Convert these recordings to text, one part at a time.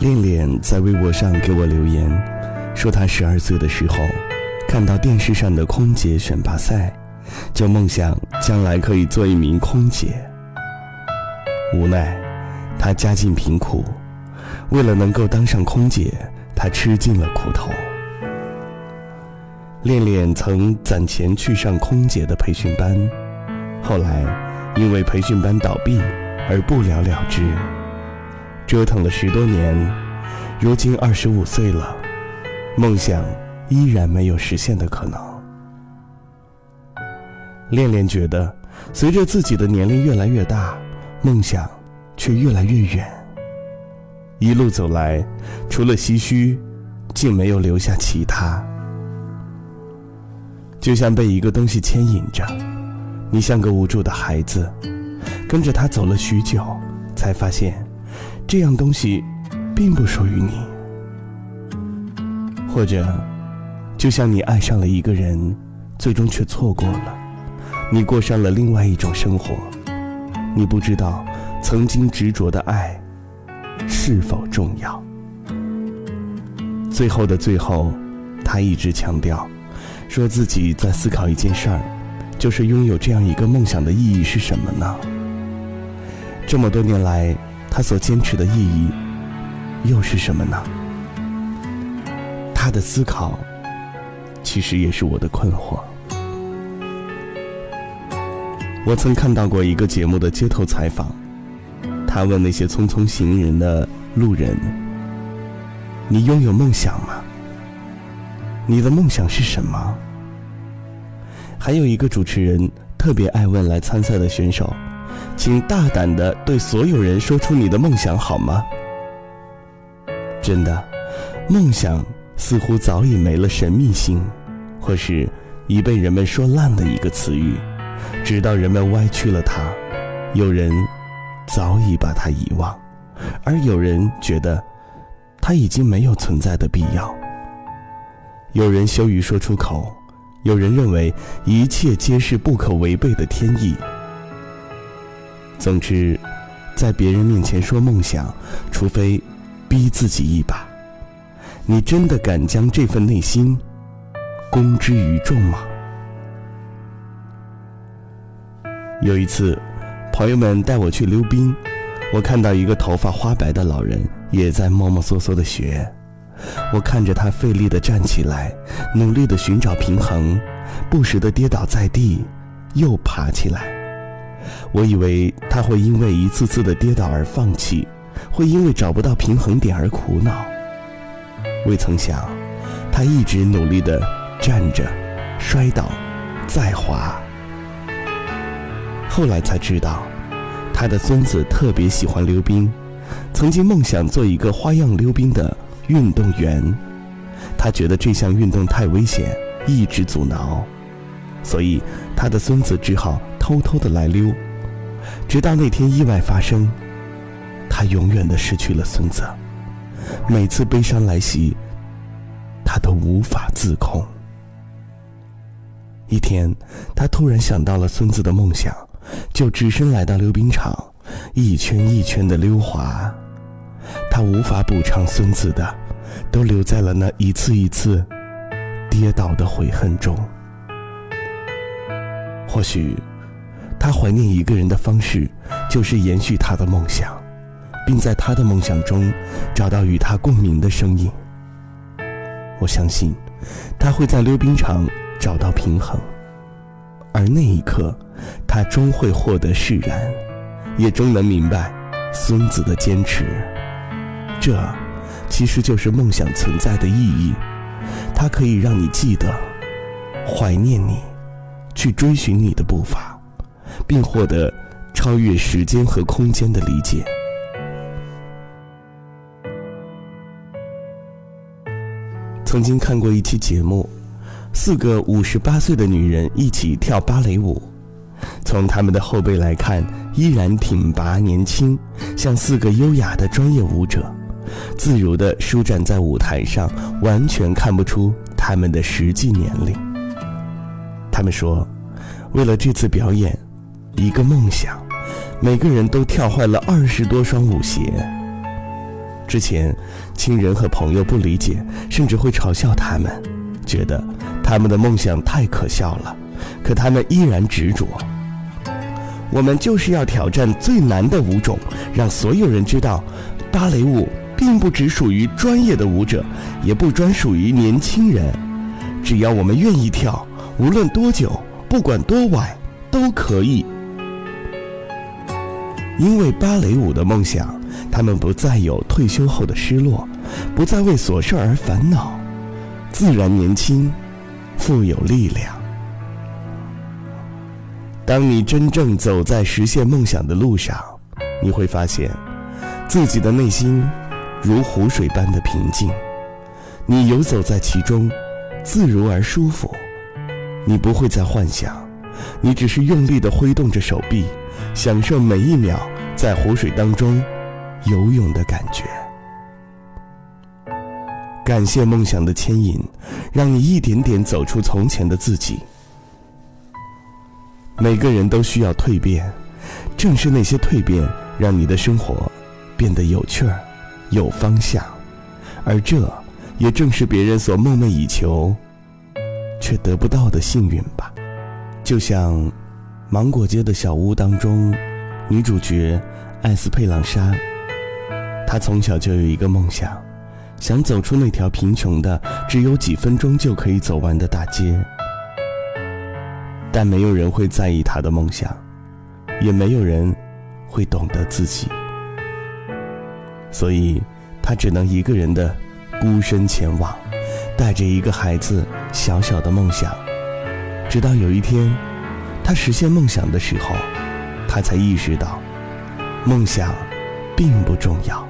恋恋在微博上给我留言，说她十二岁的时候，看到电视上的空姐选拔赛，就梦想将来可以做一名空姐。无奈，她家境贫苦，为了能够当上空姐，她吃尽了苦头。恋恋曾攒钱去上空姐的培训班，后来因为培训班倒闭而不了了之。折腾了十多年，如今二十五岁了，梦想依然没有实现的可能。恋恋觉得，随着自己的年龄越来越大，梦想却越来越远。一路走来，除了唏嘘，竟没有留下其他。就像被一个东西牵引着，你像个无助的孩子，跟着他走了许久，才发现。这样东西，并不属于你。或者，就像你爱上了一个人，最终却错过了，你过上了另外一种生活。你不知道，曾经执着的爱，是否重要。最后的最后，他一直强调，说自己在思考一件事儿，就是拥有这样一个梦想的意义是什么呢？这么多年来。他所坚持的意义又是什么呢？他的思考其实也是我的困惑。我曾看到过一个节目的街头采访，他问那些匆匆行人的路人：“你拥有梦想吗？你的梦想是什么？”还有一个主持人特别爱问来参赛的选手。请大胆的对所有人说出你的梦想好吗？真的，梦想似乎早已没了神秘性，或是已被人们说烂的一个词语，直到人们歪曲了它。有人早已把它遗忘，而有人觉得它已经没有存在的必要。有人羞于说出口，有人认为一切皆是不可违背的天意。总之，在别人面前说梦想，除非逼自己一把，你真的敢将这份内心公之于众吗？有一次，朋友们带我去溜冰，我看到一个头发花白的老人也在摸摸索索的学，我看着他费力的站起来，努力的寻找平衡，不时的跌倒在地，又爬起来。我以为他会因为一次次的跌倒而放弃，会因为找不到平衡点而苦恼。未曾想，他一直努力的站着，摔倒，再滑。后来才知道，他的孙子特别喜欢溜冰，曾经梦想做一个花样溜冰的运动员。他觉得这项运动太危险，一直阻挠，所以他的孙子只好。偷偷的来溜，直到那天意外发生，他永远的失去了孙子。每次悲伤来袭，他都无法自控。一天，他突然想到了孙子的梦想，就只身来到溜冰场，一圈一圈的溜滑。他无法补偿孙子的，都留在了那一次一次跌倒的悔恨中。或许。他怀念一个人的方式，就是延续他的梦想，并在他的梦想中找到与他共鸣的声音。我相信，他会在溜冰场找到平衡，而那一刻，他终会获得释然，也终能明白孙子的坚持。这，其实就是梦想存在的意义。它可以让你记得，怀念你，去追寻你的步伐。并获得超越时间和空间的理解。曾经看过一期节目，四个五十八岁的女人一起跳芭蕾舞，从她们的后背来看，依然挺拔年轻，像四个优雅的专业舞者，自如的舒展在舞台上，完全看不出她们的实际年龄。他们说，为了这次表演。一个梦想，每个人都跳坏了二十多双舞鞋。之前，亲人和朋友不理解，甚至会嘲笑他们，觉得他们的梦想太可笑了。可他们依然执着。我们就是要挑战最难的舞种，让所有人知道，芭蕾舞并不只属于专业的舞者，也不专属于年轻人。只要我们愿意跳，无论多久，不管多晚，都可以。因为芭蕾舞的梦想。他们不再有退休后的失落，不再为琐事而烦恼，自然年轻，富有力量。当你真正走在实现梦想的路上，你会发现，自己的内心如湖水般的平静，你游走在其中，自如而舒服。你不会再幻想，你只是用力地挥动着手臂，享受每一秒在湖水当中。游泳的感觉。感谢梦想的牵引，让你一点点走出从前的自己。每个人都需要蜕变，正是那些蜕变，让你的生活变得有趣儿、有方向。而这也正是别人所梦寐以求却得不到的幸运吧。就像《芒果街的小屋》当中，女主角艾斯佩朗莎。她从小就有一个梦想，想走出那条贫穷的、只有几分钟就可以走完的大街。但没有人会在意他的梦想，也没有人会懂得自己，所以他只能一个人的孤身前往，带着一个孩子小小的梦想。直到有一天，他实现梦想的时候，他才意识到，梦想并不重要。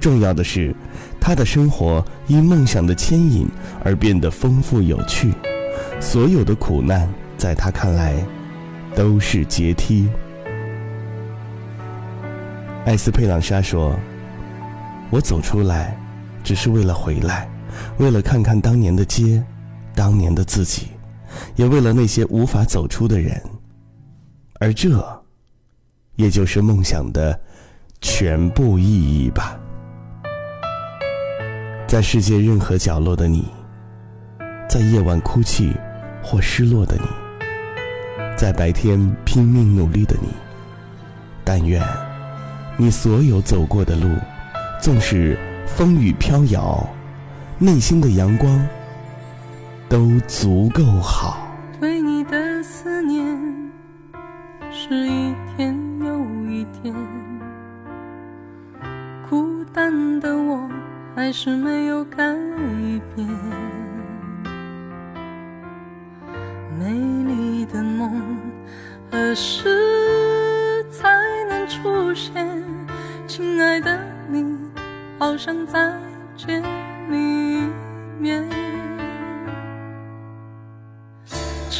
重要的是，他的生活因梦想的牵引而变得丰富有趣。所有的苦难，在他看来，都是阶梯。艾斯佩朗莎说：“我走出来，只是为了回来，为了看看当年的街，当年的自己，也为了那些无法走出的人。而这，也就是梦想的全部意义吧。”在世界任何角落的你，在夜晚哭泣或失落的你，在白天拼命努力的你，但愿你所有走过的路，纵使风雨飘摇，内心的阳光都足够好。对你的思念是一天又一天，孤单的我。还是没有改变，美丽的梦何时才能出现？亲爱的你，好想再见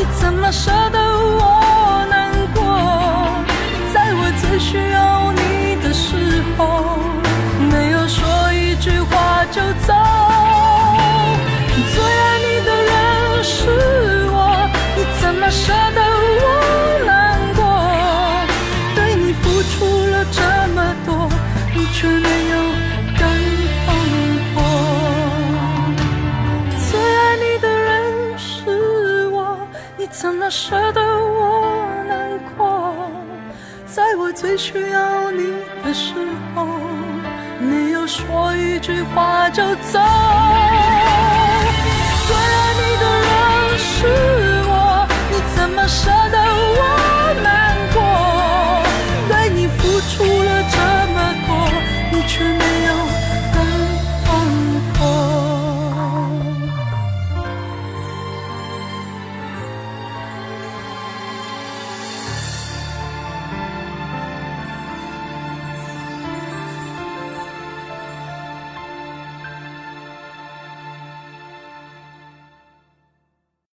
你怎么舍得怎么舍得我难过？在我最需要你的时候，没有说一句话就走。